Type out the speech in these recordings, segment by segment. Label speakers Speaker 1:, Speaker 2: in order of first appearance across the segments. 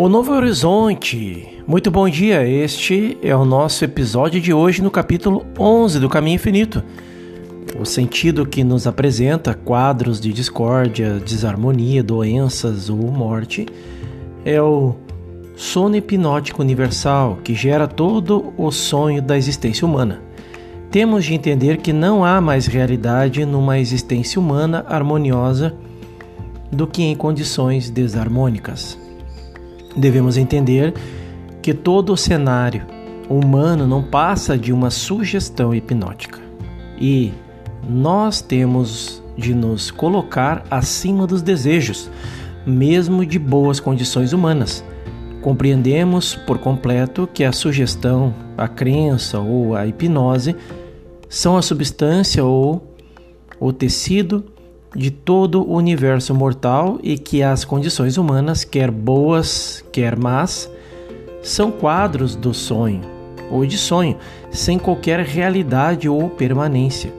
Speaker 1: O Novo Horizonte. Muito bom dia. Este é o nosso episódio de hoje no capítulo 11 do Caminho Infinito. O sentido que nos apresenta quadros de discórdia, desarmonia, doenças ou morte é o sono hipnótico universal que gera todo o sonho da existência humana. Temos de entender que não há mais realidade numa existência humana harmoniosa do que em condições desarmônicas devemos entender que todo o cenário humano não passa de uma sugestão hipnótica. E nós temos de nos colocar acima dos desejos, mesmo de boas condições humanas. Compreendemos por completo que a sugestão, a crença ou a hipnose são a substância ou o tecido de todo o universo mortal e que as condições humanas, quer boas, quer más, são quadros do sonho ou de sonho, sem qualquer realidade ou permanência.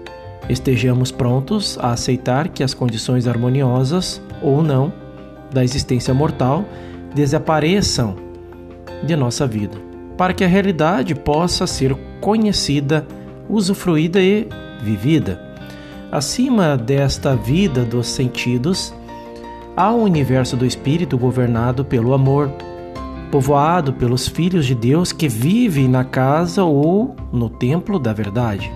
Speaker 1: Estejamos prontos a aceitar que as condições harmoniosas ou não da existência mortal desapareçam de nossa vida, para que a realidade possa ser conhecida, usufruída e vivida. Acima desta vida dos sentidos, há um universo do espírito governado pelo amor, povoado pelos filhos de Deus que vivem na casa ou no templo da verdade.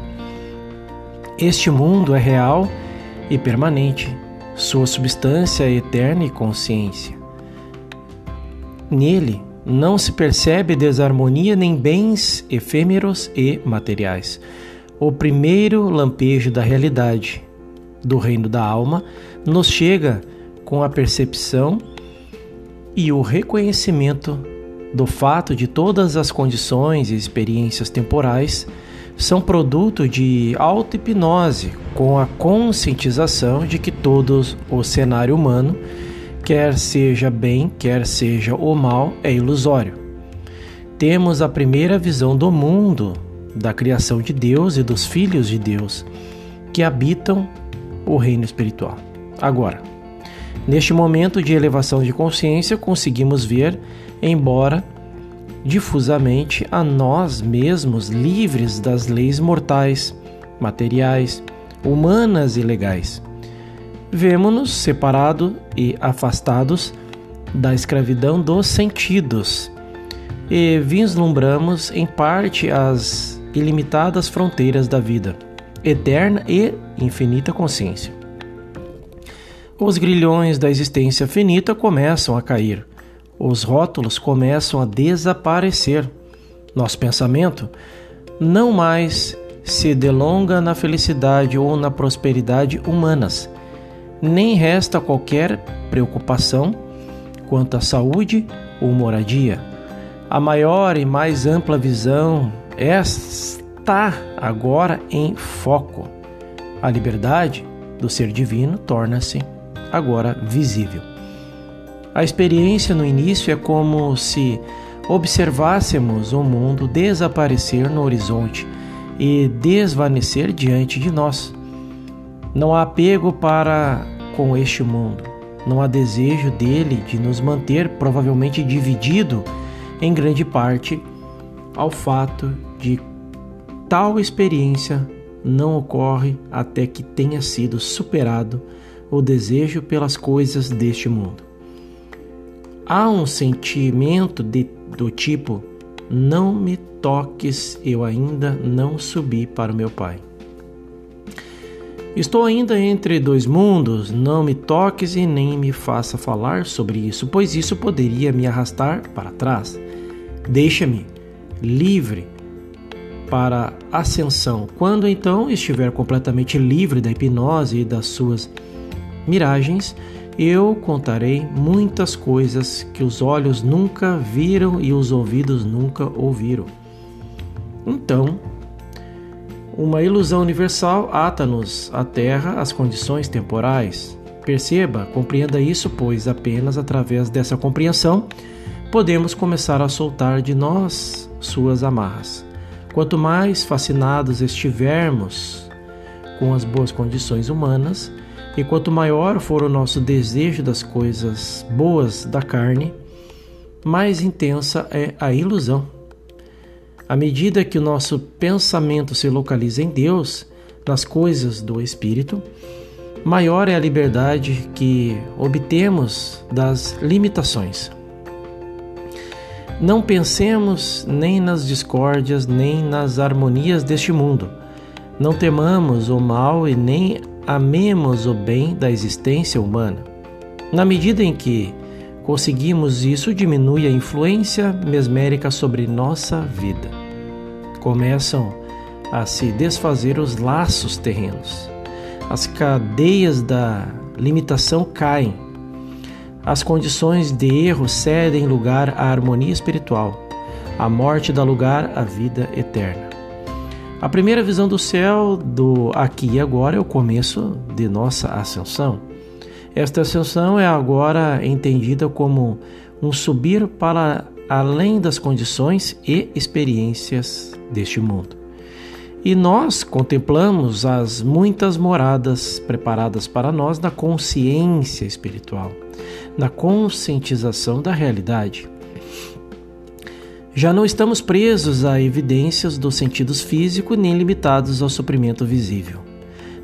Speaker 1: Este mundo é real e permanente, sua substância é eterna e consciência. Nele não se percebe desarmonia nem bens efêmeros e materiais o primeiro lampejo da realidade do reino da alma nos chega com a percepção e o reconhecimento do fato de todas as condições e experiências temporais são produto de auto-hipnose, com a conscientização de que todo o cenário humano, quer seja bem, quer seja o mal, é ilusório. Temos a primeira visão do mundo da criação de Deus e dos filhos de Deus que habitam o reino espiritual. Agora, neste momento de elevação de consciência, conseguimos ver, embora difusamente, a nós mesmos livres das leis mortais, materiais, humanas e legais. Vemo-nos separados e afastados da escravidão dos sentidos e vislumbramos em parte as ilimitadas fronteiras da vida, eterna e infinita consciência. Os grilhões da existência finita começam a cair, os rótulos começam a desaparecer. Nosso pensamento não mais se delonga na felicidade ou na prosperidade humanas, nem resta qualquer preocupação quanto à saúde ou moradia. A maior e mais ampla visão está agora em foco. A liberdade do ser divino torna-se agora visível. A experiência no início é como se observássemos o mundo desaparecer no horizonte e desvanecer diante de nós. Não há apego para com este mundo, não há desejo dele de nos manter provavelmente dividido em grande parte ao fato de tal experiência não ocorre até que tenha sido superado o desejo pelas coisas deste mundo. Há um sentimento de, do tipo: não me toques, eu ainda não subi para o meu Pai. Estou ainda entre dois mundos, não me toques e nem me faça falar sobre isso, pois isso poderia me arrastar para trás. Deixa-me livre para ascensão. Quando então estiver completamente livre da hipnose e das suas miragens, eu contarei muitas coisas que os olhos nunca viram e os ouvidos nunca ouviram. Então, uma ilusão universal ata-nos à Terra as condições temporais. Perceba, compreenda isso, pois apenas através dessa compreensão podemos começar a soltar de nós suas amarras. Quanto mais fascinados estivermos com as boas condições humanas, e quanto maior for o nosso desejo das coisas boas da carne, mais intensa é a ilusão. À medida que o nosso pensamento se localiza em Deus, nas coisas do Espírito, maior é a liberdade que obtemos das limitações. Não pensemos nem nas discórdias, nem nas harmonias deste mundo. Não temamos o mal e nem amemos o bem da existência humana. Na medida em que conseguimos isso, diminui a influência mesmérica sobre nossa vida. Começam a se desfazer os laços terrenos. As cadeias da limitação caem as condições de erro cedem lugar à harmonia espiritual. A morte dá lugar à vida eterna. A primeira visão do céu do aqui e agora é o começo de nossa ascensão. Esta ascensão é agora entendida como um subir para além das condições e experiências deste mundo. E nós contemplamos as muitas moradas preparadas para nós na consciência espiritual na conscientização da realidade. Já não estamos presos a evidências dos sentidos físicos nem limitados ao suprimento visível.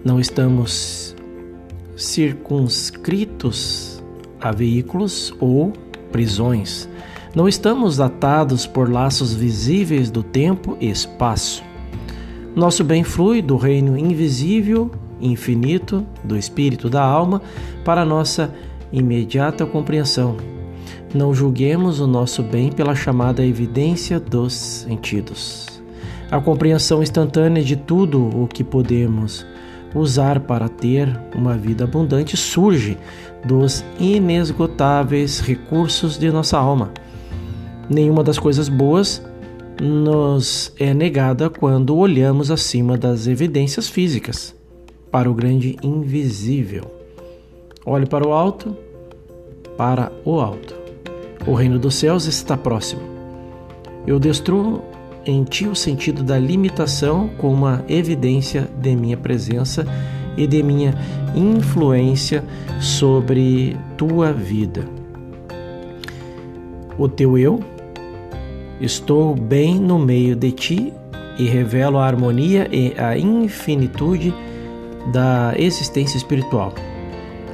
Speaker 1: Não estamos circunscritos a veículos ou prisões. Não estamos atados por laços visíveis do tempo e espaço. Nosso bem flui do reino invisível, infinito, do espírito da alma para nossa imediata compreensão. Não julguemos o nosso bem pela chamada evidência dos sentidos. A compreensão instantânea de tudo o que podemos usar para ter uma vida abundante surge dos inesgotáveis recursos de nossa alma. Nenhuma das coisas boas nos é negada quando olhamos acima das evidências físicas para o grande invisível. Olhe para o alto, para o alto. O reino dos céus está próximo. Eu destruo em ti o sentido da limitação com uma evidência de minha presença e de minha influência sobre tua vida. O teu eu, estou bem no meio de ti e revelo a harmonia e a infinitude da existência espiritual.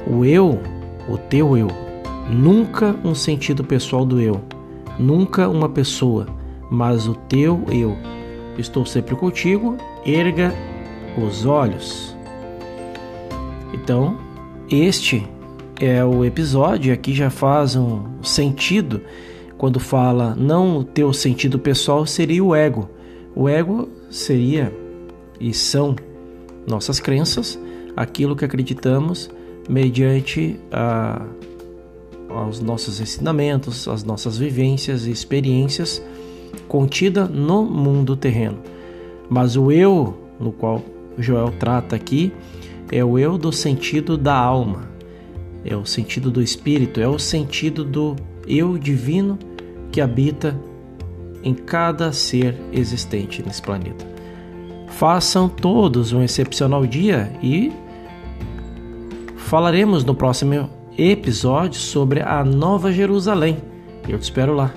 Speaker 1: O eu, o teu eu, nunca um sentido pessoal do eu, nunca uma pessoa, mas o teu eu. Estou sempre contigo, erga os olhos. Então, este é o episódio, aqui já faz um sentido quando fala não o teu sentido pessoal seria o ego. O ego seria e são nossas crenças, aquilo que acreditamos mediante a, aos nossos ensinamentos, as nossas vivências e experiências contida no mundo terreno. Mas o eu, no qual Joel trata aqui, é o eu do sentido da alma, é o sentido do espírito, é o sentido do eu divino que habita em cada ser existente nesse planeta. Façam todos um excepcional dia e Falaremos no próximo episódio sobre a Nova Jerusalém. Eu te espero lá.